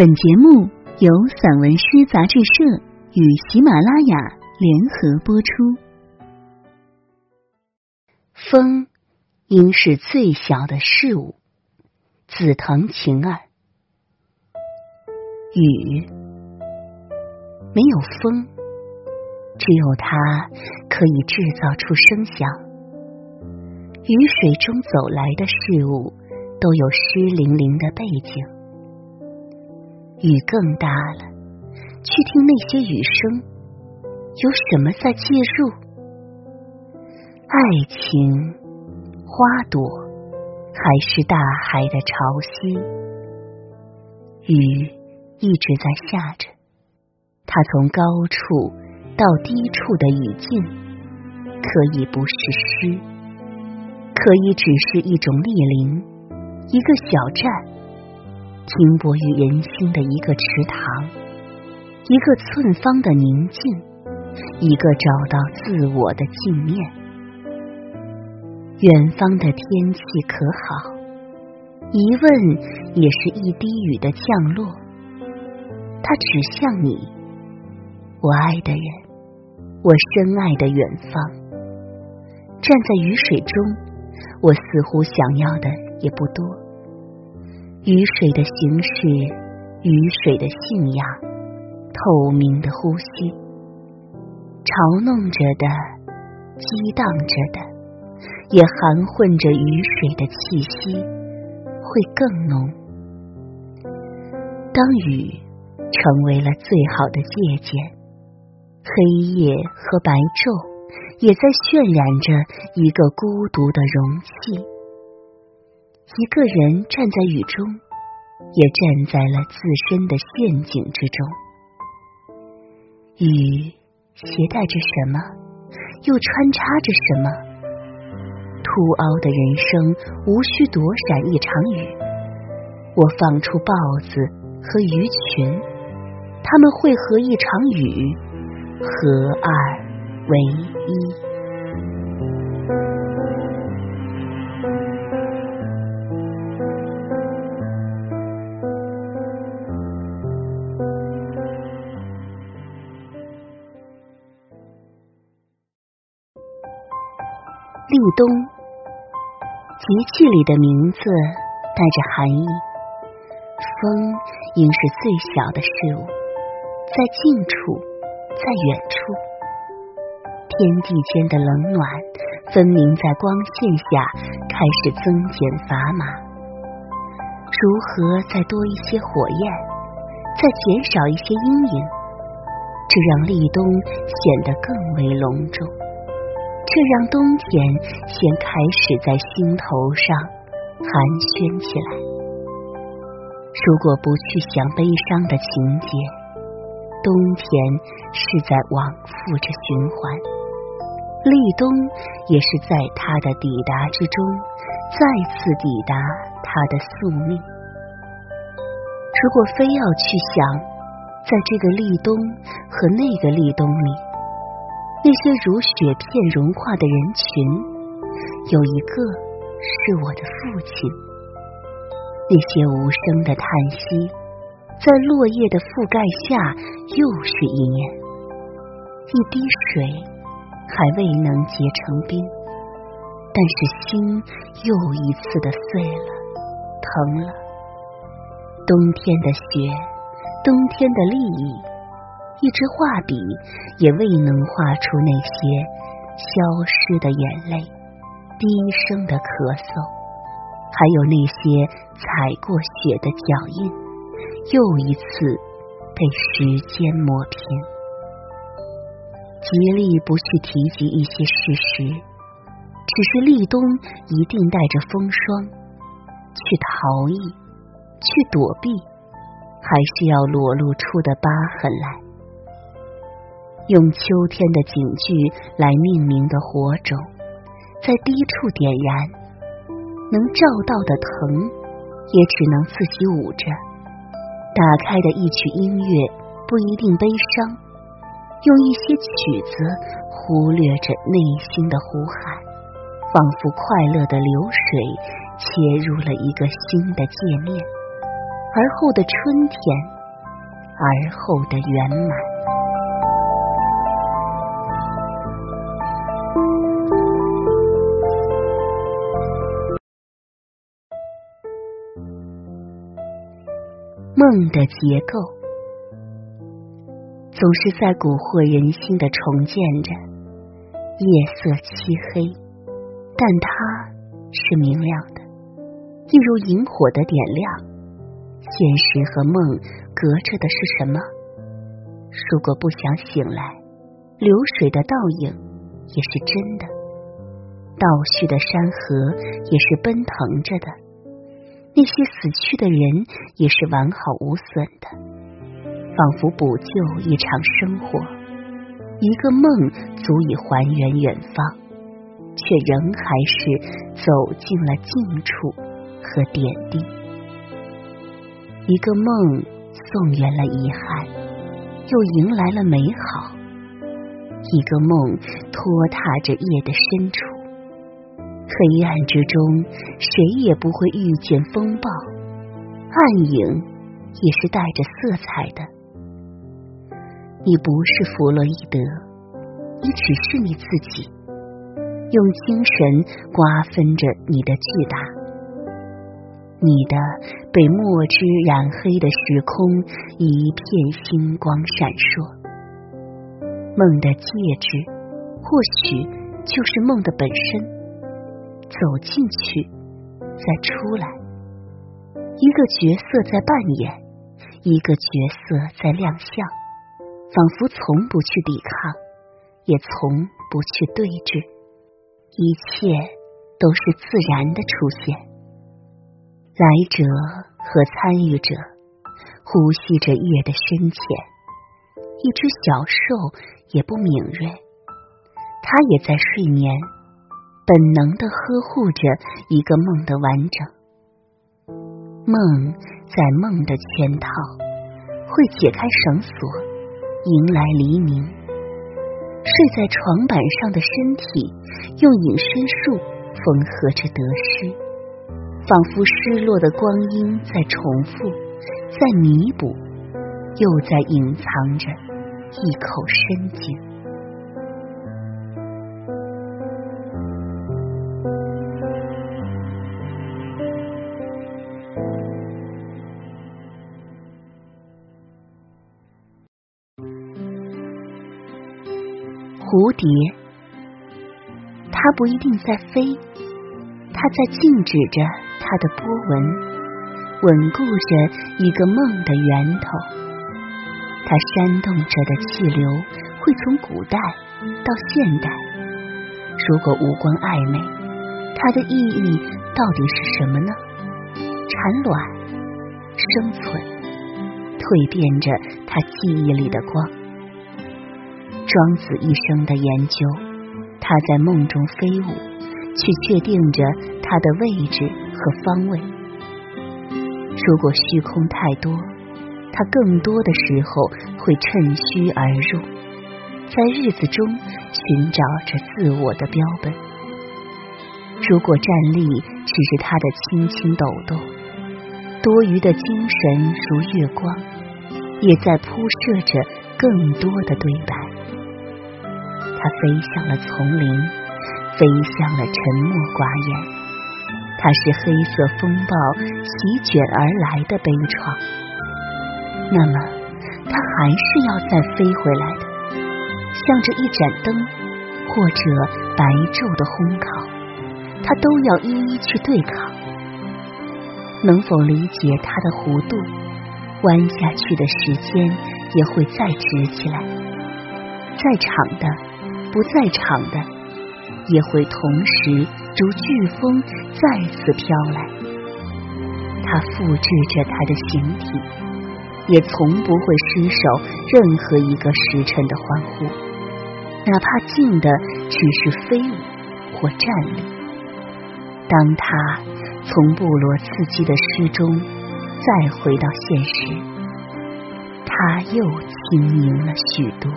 本节目由散文诗杂志社与喜马拉雅联合播出。风应是最小的事物。紫藤晴儿。雨没有风，只有它可以制造出声响。雨水中走来的事物都有湿淋淋的背景。雨更大了，去听那些雨声，有什么在介入？爱情、花朵，还是大海的潮汐？雨一直在下着，它从高处到低处的语境，可以不是诗，可以只是一种莅临，一个小站。停泊于人心的一个池塘，一个寸方的宁静，一个找到自我的镜面。远方的天气可好？一问也是一滴雨的降落，它指向你，我爱的人，我深爱的远方。站在雨水中，我似乎想要的也不多。雨水的形式，雨水的信仰，透明的呼吸，嘲弄着的，激荡着的，也含混着雨水的气息，会更浓。当雨成为了最好的借鉴，黑夜和白昼也在渲染着一个孤独的容器。一个人站在雨中，也站在了自身的陷阱之中。雨携带着什么，又穿插着什么？凸凹的人生无需躲闪一场雨。我放出豹子和鱼群，他们会和一场雨合二为一。立冬，节气里的名字带着寒意。风应是最小的事物，在近处，在远处，天地间的冷暖分明在光线下开始增减砝码。如何再多一些火焰，再减少一些阴影，这让立冬显得更为隆重。这让冬天先开始在心头上寒暄起来。如果不去想悲伤的情节，冬天是在往复着循环，立冬也是在它的抵达之中再次抵达它的宿命。如果非要去想，在这个立冬和那个立冬里。那些如雪片融化的人群，有一个是我的父亲。那些无声的叹息，在落叶的覆盖下，又是一年。一滴水还未能结成冰，但是心又一次的碎了，疼了。冬天的雪，冬天的利益。一支画笔也未能画出那些消失的眼泪、低声的咳嗽，还有那些踩过雪的脚印，又一次被时间磨平。极力不去提及一些事实，只是立冬一定带着风霜，去逃逸，去躲避，还是要裸露出的疤痕来。用秋天的景句来命名的火种，在低处点燃，能照到的藤，也只能自己捂着。打开的一曲音乐不一定悲伤，用一些曲子忽略着内心的呼喊，仿佛快乐的流水切入了一个新的界面。而后的春天，而后的圆满。梦的结构，总是在蛊惑人心的重建着。夜色漆黑，但它是明亮的，一如萤火的点亮。现实和梦隔着的是什么？如果不想醒来，流水的倒影也是真的，倒叙的山河也是奔腾着的，那些死去的人也是完好无损的，仿佛补救一场生活。一个梦足以还原远方，却仍还是走进了近处和点滴。一个梦送远了遗憾，又迎来了美好。一个梦拖沓着夜的深处，黑暗之中，谁也不会遇见风暴。暗影也是带着色彩的。你不是弗洛伊德，你只是你自己，用精神瓜分着你的巨大。你的被墨汁染黑的时空，一片星光闪烁。梦的介质，或许就是梦的本身。走进去，再出来，一个角色在扮演，一个角色在亮相，仿佛从不去抵抗，也从不去对峙，一切都是自然的出现。来者和参与者呼吸着夜的深浅，一只小兽也不敏锐，它也在睡眠，本能的呵护着一个梦的完整。梦在梦的圈套，会解开绳索，迎来黎明。睡在床板上的身体，用隐身术缝合着得失。仿佛失落的光阴在重复，在弥补，又在隐藏着一口深井。蝴蝶，它不一定在飞，它在静止着。它的波纹稳固着一个梦的源头，它煽动着的气流会从古代到现代。如果无关暧昧，它的意义到底是什么呢？产卵、生存、蜕变着它记忆里的光。庄子一生的研究，他在梦中飞舞，去确定着它的位置。和方位，如果虚空太多，他更多的时候会趁虚而入，在日子中寻找着自我的标本。如果站立只是他的轻轻抖动，多余的精神如月光，也在铺设着更多的对白。它飞向了丛林，飞向了沉默寡言。它是黑色风暴席卷而来的悲怆，那么它还是要再飞回来的，向着一盏灯或者白昼的烘烤，它都要一一去对抗。能否理解它的弧度？弯下去的时间也会再直起来，在场的，不在场的，也会同时。如飓风再次飘来，它复制着他的形体，也从不会失守任何一个时辰的欢呼，哪怕静的只是飞舞或站立。当他从部落刺激的诗中再回到现实，他又轻盈了许多。